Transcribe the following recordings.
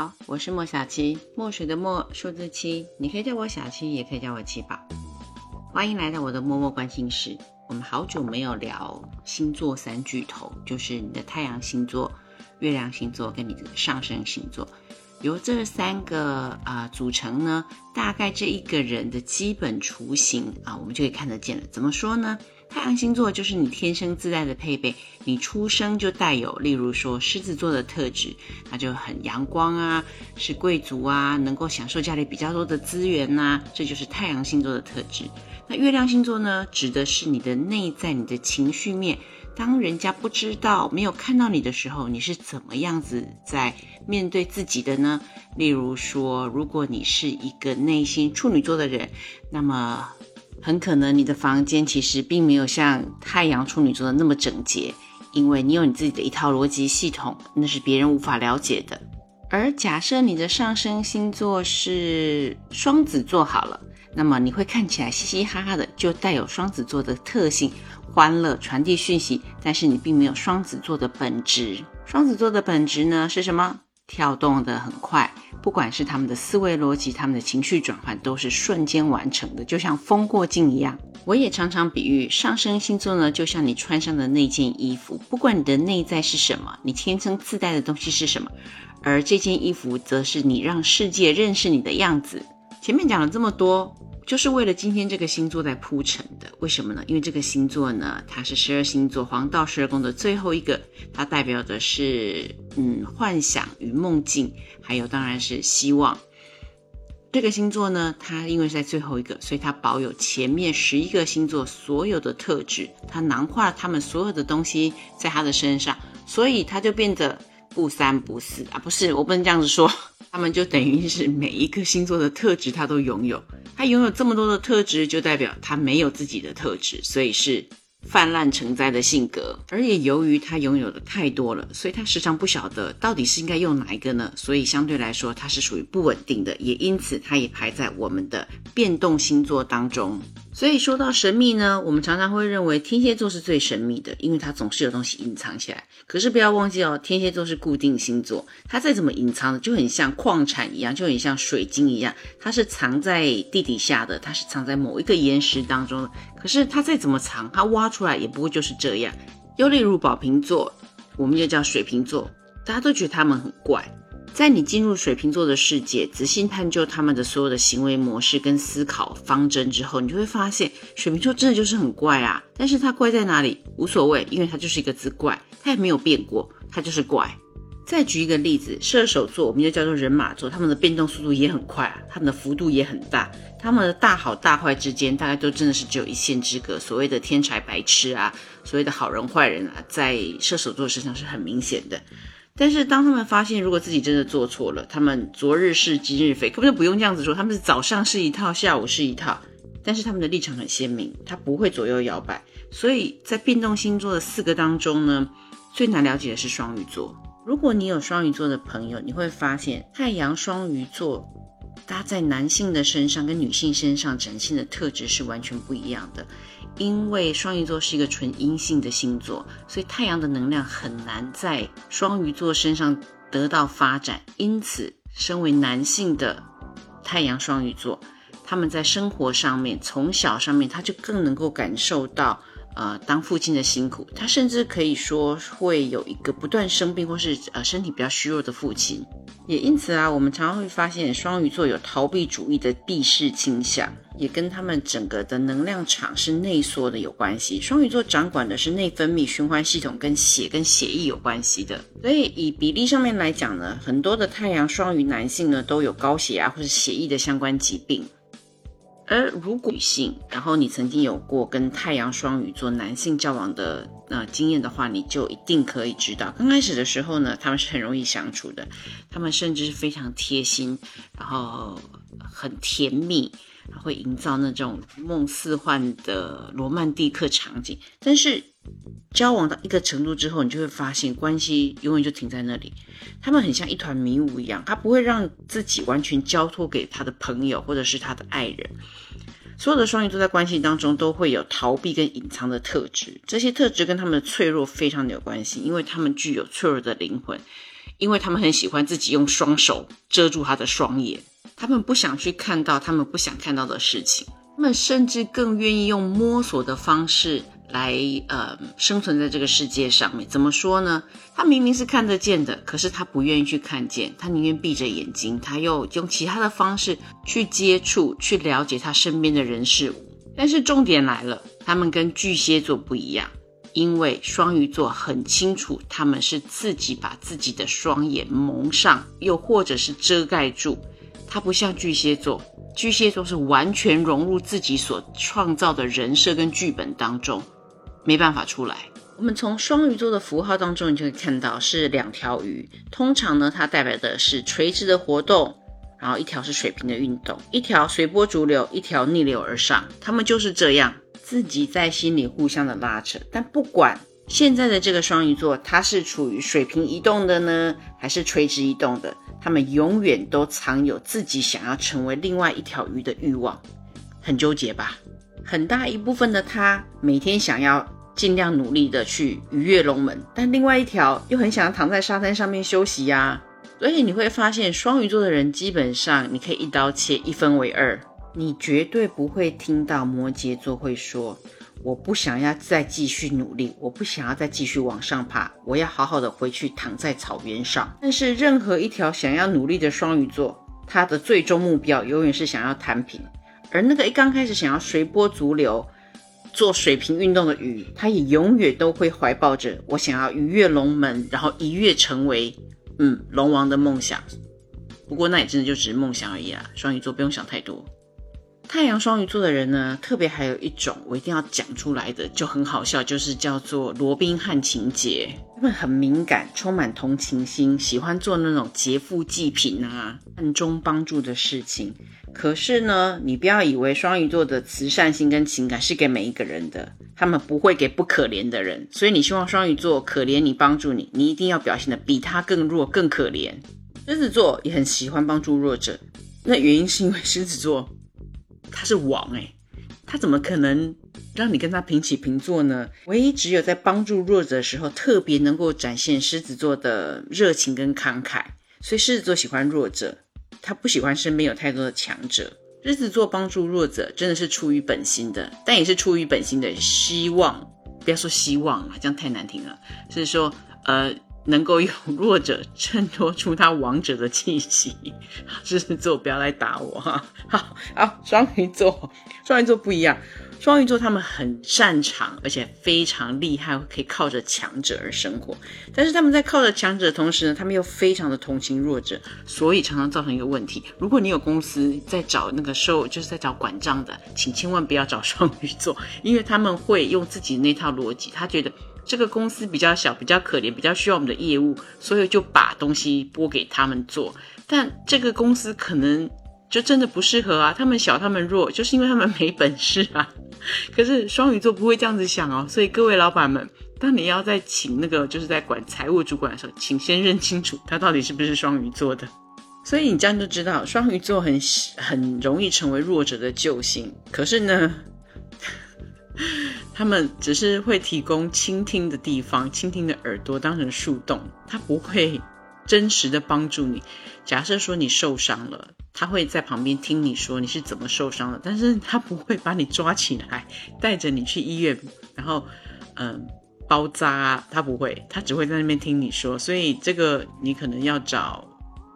好，我是莫小七，墨水的墨，数字七，你可以叫我小七，也可以叫我七宝。欢迎来到我的默默关心室。我们好久没有聊星座三巨头，就是你的太阳星座、月亮星座跟你的上升星座。由这三个啊组成呢，大概这一个人的基本雏形啊，我们就可以看得见了。怎么说呢？太阳星座就是你天生自带的配备，你出生就带有，例如说狮子座的特质，它就很阳光啊，是贵族啊，能够享受家里比较多的资源呐，这就是太阳星座的特质。那月亮星座呢，指的是你的内在，你的情绪面。当人家不知道、没有看到你的时候，你是怎么样子在面对自己的呢？例如说，如果你是一个内心处女座的人，那么。很可能你的房间其实并没有像太阳处女座的那么整洁，因为你有你自己的一套逻辑系统，那是别人无法了解的。而假设你的上升星座是双子座好了，那么你会看起来嘻嘻哈哈的，就带有双子座的特性，欢乐传递讯息，但是你并没有双子座的本质。双子座的本质呢是什么？跳动的很快。不管是他们的思维逻辑，他们的情绪转换都是瞬间完成的，就像风过境一样。我也常常比喻上升星座呢，就像你穿上的那件衣服，不管你的内在是什么，你天生自带的东西是什么，而这件衣服则是你让世界认识你的样子。前面讲了这么多。就是为了今天这个星座在铺陈的，为什么呢？因为这个星座呢，它是十二星座黄道十二宫的最后一个，它代表的是嗯幻想与梦境，还有当然是希望。这个星座呢，它因为是在最后一个，所以它保有前面十一个星座所有的特质，它囊括了他们所有的东西在它的身上，所以它就变得不三不四啊，不是，我不能这样子说。他们就等于是每一个星座的特质，他都拥有。他拥有这么多的特质，就代表他没有自己的特质，所以是泛滥成灾的性格。而也由于他拥有的太多了，所以他时常不晓得到底是应该用哪一个呢？所以相对来说，他是属于不稳定的，也因此他也排在我们的变动星座当中。所以说到神秘呢，我们常常会认为天蝎座是最神秘的，因为它总是有东西隐藏起来。可是不要忘记哦，天蝎座是固定星座，它再怎么隐藏的，就很像矿产一样，就很像水晶一样，它是藏在地底下的，它是藏在某一个岩石当中的。可是它再怎么藏，它挖出来也不会就是这样。又例如宝瓶座，我们又叫水瓶座，大家都觉得他们很怪。在你进入水瓶座的世界，仔细探究他们的所有的行为模式跟思考方针之后，你就会发现，水瓶座真的就是很怪啊。但是它怪在哪里？无所谓，因为它就是一个字怪，它也没有变过，它就是怪。再举一个例子，射手座，我们就叫做人马座，他们的变动速度也很快啊，他们的幅度也很大，他们的大好大坏之间，大概都真的是只有一线之隔。所谓的天才白痴啊，所谓的好人坏人啊，在射手座身上是很明显的。但是当他们发现，如果自己真的做错了，他们昨日是今日非，根本就不用这样子说。他们是早上是一套，下午是一套，但是他们的立场很鲜明，他不会左右摇摆。所以在变动星座的四个当中呢，最难了解的是双鱼座。如果你有双鱼座的朋友，你会发现太阳双鱼座搭在男性的身上跟女性身上展现的特质是完全不一样的。因为双鱼座是一个纯阴性的星座，所以太阳的能量很难在双鱼座身上得到发展。因此，身为男性的太阳双鱼座，他们在生活上面，从小上面他就更能够感受到。呃，当父亲的辛苦，他甚至可以说会有一个不断生病或是呃身体比较虚弱的父亲，也因此啊，我们常常会发现双鱼座有逃避主义的避世倾向，也跟他们整个的能量场是内缩的有关系。双鱼座掌管的是内分泌循环系统，跟血跟血液有关系的。所以以比例上面来讲呢，很多的太阳双鱼男性呢都有高血压或者血液的相关疾病。而如果女性，然后你曾经有过跟太阳双鱼座男性交往的呃经验的话，你就一定可以知道，刚开始的时候呢，他们是很容易相处的，他们甚至是非常贴心，然后很甜蜜，会营造那种梦似幻的罗曼蒂克场景。但是交往到一个程度之后，你就会发现关系永远就停在那里。他们很像一团迷雾一样，他不会让自己完全交托给他的朋友或者是他的爱人。所有的双鱼座在关系当中都会有逃避跟隐藏的特质，这些特质跟他们的脆弱非常的有关系，因为他们具有脆弱的灵魂，因为他们很喜欢自己用双手遮住他的双眼，他们不想去看到他们不想看到的事情，他们甚至更愿意用摸索的方式。来，呃，生存在这个世界上面，怎么说呢？他明明是看得见的，可是他不愿意去看见，他宁愿闭着眼睛，他又用其他的方式去接触、去了解他身边的人事物。但是重点来了，他们跟巨蟹座不一样，因为双鱼座很清楚，他们是自己把自己的双眼蒙上，又或者是遮盖住。他不像巨蟹座，巨蟹座是完全融入自己所创造的人设跟剧本当中。没办法出来。我们从双鱼座的符号当中，你就可以看到是两条鱼。通常呢，它代表的是垂直的活动，然后一条是水平的运动，一条随波逐流，一条逆流而上。他们就是这样，自己在心里互相的拉扯。但不管现在的这个双鱼座，它是处于水平移动的呢，还是垂直移动的，他们永远都藏有自己想要成为另外一条鱼的欲望，很纠结吧？很大一部分的他每天想要尽量努力的去逾越龙门，但另外一条又很想要躺在沙滩上面休息呀。所以你会发现，双鱼座的人基本上你可以一刀切，一分为二。你绝对不会听到摩羯座会说：“我不想要再继续努力，我不想要再继续往上爬，我要好好的回去躺在草原上。”但是任何一条想要努力的双鱼座，他的最终目标永远是想要摊平。而那个一刚开始想要随波逐流、做水平运动的鱼，它也永远都会怀抱着我想要逾越龙门，然后一跃成为嗯龙王的梦想。不过那也真的就只是梦想而已啊！双鱼座不用想太多。太阳双鱼座的人呢，特别还有一种我一定要讲出来的，就很好笑，就是叫做罗宾汉情节。他们很敏感，充满同情心，喜欢做那种劫富济贫啊、暗中帮助的事情。可是呢，你不要以为双鱼座的慈善心跟情感是给每一个人的，他们不会给不可怜的人。所以你希望双鱼座可怜你、帮助你，你一定要表现的比他更弱、更可怜。狮子座也很喜欢帮助弱者，那原因是因为狮子座。他是王哎，他怎么可能让你跟他平起平坐呢？唯一只有在帮助弱者的时候，特别能够展现狮子座的热情跟慷慨。所以狮子座喜欢弱者，他不喜欢身边有太多的强者。日子做帮助弱者真的是出于本心的，但也是出于本心的希望。不要说希望啊，这样太难听了。是说呃。能够用弱者衬托出他王者的气息，狮子座不要来打我哈。好，好，双鱼座，双鱼座不一样，双鱼座他们很擅长，而且非常厉害，可以靠着强者而生活。但是他们在靠着强者的同时呢，他们又非常的同情弱者，所以常常造成一个问题：如果你有公司在找那个收，就是在找管账的，请千万不要找双鱼座，因为他们会用自己那套逻辑，他觉得。这个公司比较小，比较可怜，比较需要我们的业务，所以就把东西拨给他们做。但这个公司可能就真的不适合啊，他们小，他们弱，就是因为他们没本事啊。可是双鱼座不会这样子想哦，所以各位老板们，当你要在请那个就是在管财务主管的时候，请先认清楚他到底是不是双鱼座的。所以你这样就知道，双鱼座很很容易成为弱者的救星。可是呢？他们只是会提供倾听的地方，倾听的耳朵当成树洞，他不会真实的帮助你。假设说你受伤了，他会在旁边听你说你是怎么受伤的，但是他不会把你抓起来带着你去医院，然后嗯包扎，他不会，他只会在那边听你说。所以这个你可能要找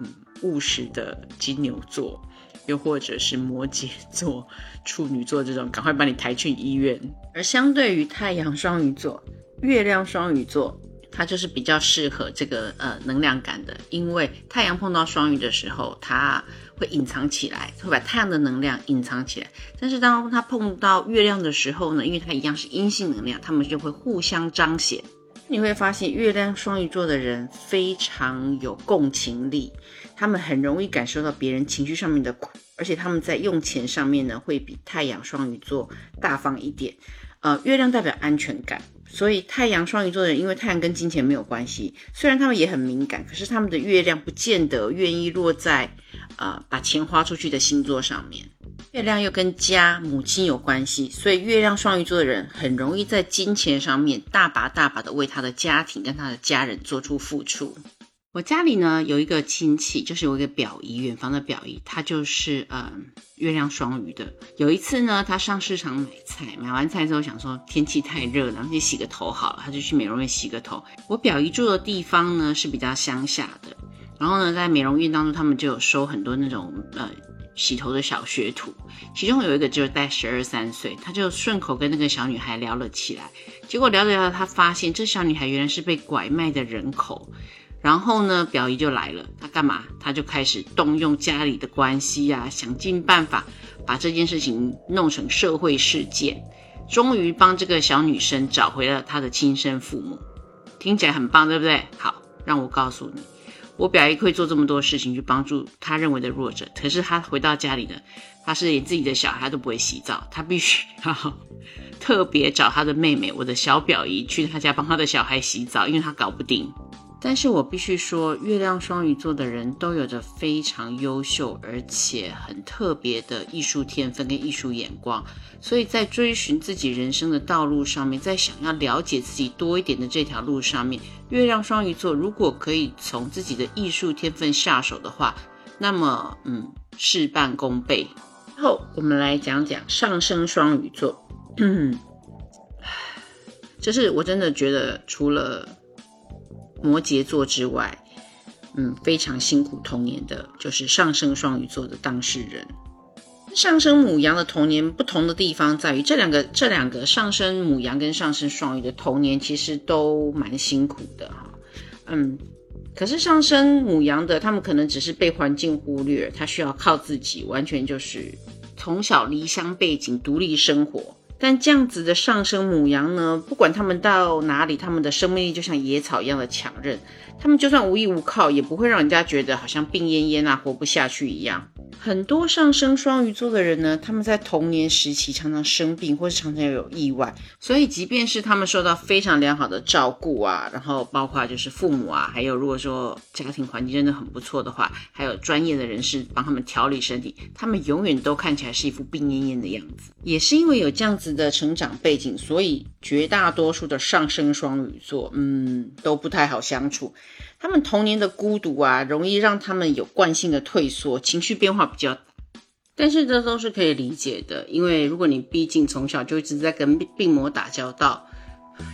嗯务实的金牛座。又或者是摩羯座、处女座这种，赶快把你抬去医院。而相对于太阳双鱼座、月亮双鱼座，它就是比较适合这个呃能量感的，因为太阳碰到双鱼的时候，它会隐藏起来，会把太阳的能量隐藏起来。但是当它碰到月亮的时候呢，因为它一样是阴性能量，它们就会互相彰显。你会发现，月亮双鱼座的人非常有共情力，他们很容易感受到别人情绪上面的苦，而且他们在用钱上面呢，会比太阳双鱼座大方一点。呃，月亮代表安全感，所以太阳双鱼座的人，因为太阳跟金钱没有关系，虽然他们也很敏感，可是他们的月亮不见得愿意落在呃把钱花出去的星座上面。月亮又跟家、母亲有关系，所以月亮双鱼座的人很容易在金钱上面大把大把的为他的家庭跟他的家人做出付出。我家里呢有一个亲戚，就是有一个表姨，远房的表姨，她就是嗯月亮双鱼的。有一次呢，她上市场买菜，买完菜之后想说天气太热了，去洗个头好了，她就去美容院洗个头。我表姨住的地方呢是比较乡下的，然后呢在美容院当中，他们就有收很多那种呃洗头的小学徒，其中有一个就是带十二三岁，他就顺口跟那个小女孩聊了起来，结果聊着聊着，他发现这小女孩原来是被拐卖的人口。然后呢，表姨就来了，她干嘛？她就开始动用家里的关系呀，想尽办法把这件事情弄成社会事件，终于帮这个小女生找回了她的亲生父母。听起来很棒，对不对？好，让我告诉你，我表姨会做这么多事情去帮助她认为的弱者，可是她回到家里呢，她是连自己的小孩都不会洗澡，她必须要特别找她的妹妹，我的小表姨去她家帮她的小孩洗澡，因为她搞不定。但是我必须说，月亮双鱼座的人都有着非常优秀而且很特别的艺术天分跟艺术眼光，所以在追寻自己人生的道路上面，在想要了解自己多一点的这条路上面，月亮双鱼座如果可以从自己的艺术天分下手的话，那么嗯，事半功倍。最后我们来讲讲上升双鱼座，就是我真的觉得除了。摩羯座之外，嗯，非常辛苦童年的就是上升双鱼座的当事人。上升母羊的童年不同的地方在于，这两个这两个上升母羊跟上升双鱼的童年其实都蛮辛苦的哈。嗯，可是上升母羊的他们可能只是被环境忽略，他需要靠自己，完全就是从小离乡背景独立生活。但这样子的上升母羊呢，不管他们到哪里，他们的生命力就像野草一样的强韧。他们就算无依无靠，也不会让人家觉得好像病恹恹啊，活不下去一样。很多上升双鱼座的人呢，他们在童年时期常常生病，或是常常有意外，所以即便是他们受到非常良好的照顾啊，然后包括就是父母啊，还有如果说家庭环境真的很不错的话，还有专业的人士帮他们调理身体，他们永远都看起来是一副病恹恹的样子。也是因为有这样子的成长背景，所以绝大多数的上升双鱼座，嗯，都不太好相处。他们童年的孤独啊，容易让他们有惯性的退缩，情绪变化比较大。但是这都是可以理解的，因为如果你毕竟从小就一直在跟病魔打交道，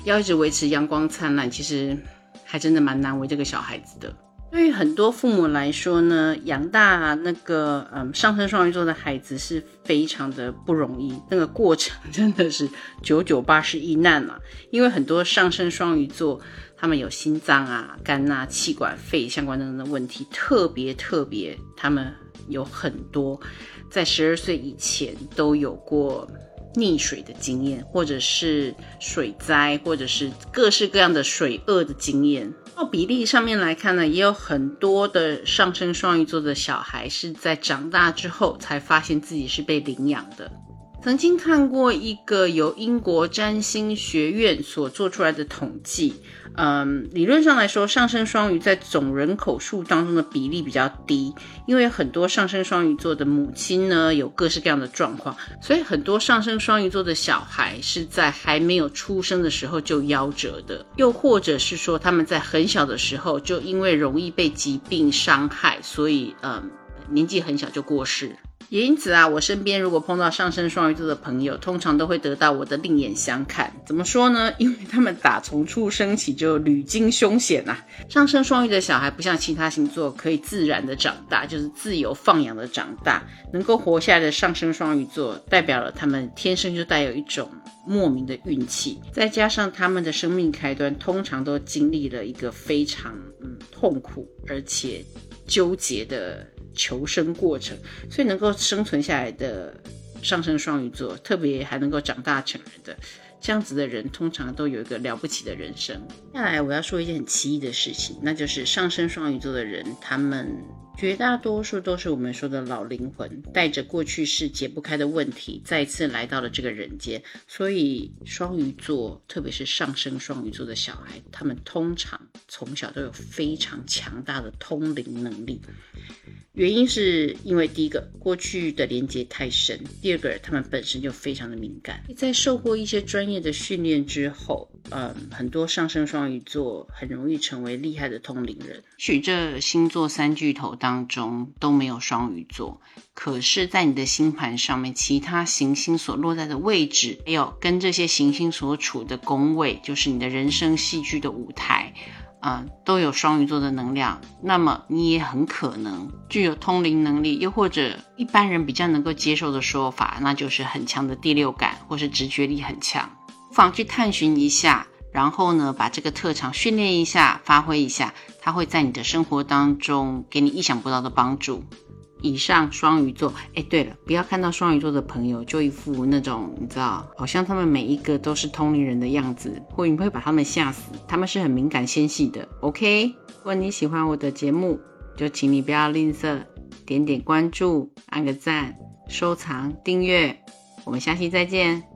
要一直维持阳光灿烂，其实还真的蛮难为这个小孩子的。对于很多父母来说呢，养大那个嗯上升双鱼座的孩子是非常的不容易，那个过程真的是九九八十一难啊！因为很多上升双鱼座，他们有心脏啊、肝啊、气管、肺相关等等的问题，特别特别，他们有很多在十二岁以前都有过溺水的经验，或者是水灾，或者是各式各样的水厄的经验。到比例上面来看呢，也有很多的上升双鱼座的小孩是在长大之后才发现自己是被领养的。曾经看过一个由英国占星学院所做出来的统计，嗯，理论上来说，上升双鱼在总人口数当中的比例比较低，因为很多上升双鱼座的母亲呢有各式各样的状况，所以很多上升双鱼座的小孩是在还没有出生的时候就夭折的，又或者是说他们在很小的时候就因为容易被疾病伤害，所以嗯年纪很小就过世。也因此啊，我身边如果碰到上升双鱼座的朋友，通常都会得到我的另眼相看。怎么说呢？因为他们打从出生起就屡经凶险呐。上升双鱼的小孩不像其他星座可以自然的长大，就是自由放养的长大。能够活下来的上升双鱼座，代表了他们天生就带有一种莫名的运气，再加上他们的生命开端通常都经历了一个非常嗯痛苦而且纠结的。求生过程，所以能够生存下来的上升双鱼座，特别还能够长大成人的这样子的人，通常都有一个了不起的人生。接下来我要说一件很奇异的事情，那就是上升双鱼座的人，他们绝大多数都是我们说的老灵魂，带着过去式解不开的问题，再次来到了这个人间。所以双鱼座，特别是上升双鱼座的小孩，他们通常从小都有非常强大的通灵能力。原因是因为第一个，过去的连接太深；第二个，他们本身就非常的敏感。在受过一些专业的训练之后，嗯，很多上升双鱼座很容易成为厉害的通灵人。许这星座三巨头当中都没有双鱼座，可是，在你的星盘上面，其他行星所落在的位置，还有跟这些行星所处的宫位，就是你的人生戏剧的舞台。啊，都有双鱼座的能量，那么你也很可能具有通灵能力，又或者一般人比较能够接受的说法，那就是很强的第六感或是直觉力很强，不妨去探寻一下，然后呢，把这个特长训练一下，发挥一下，它会在你的生活当中给你意想不到的帮助。以上双鱼座，哎，对了，不要看到双鱼座的朋友就一副那种你知道，好像他们每一个都是通灵人的样子，或你会把他们吓死。他们是很敏感纤细的。OK，如果你喜欢我的节目，就请你不要吝啬，点点关注，按个赞，收藏，订阅。我们下期再见。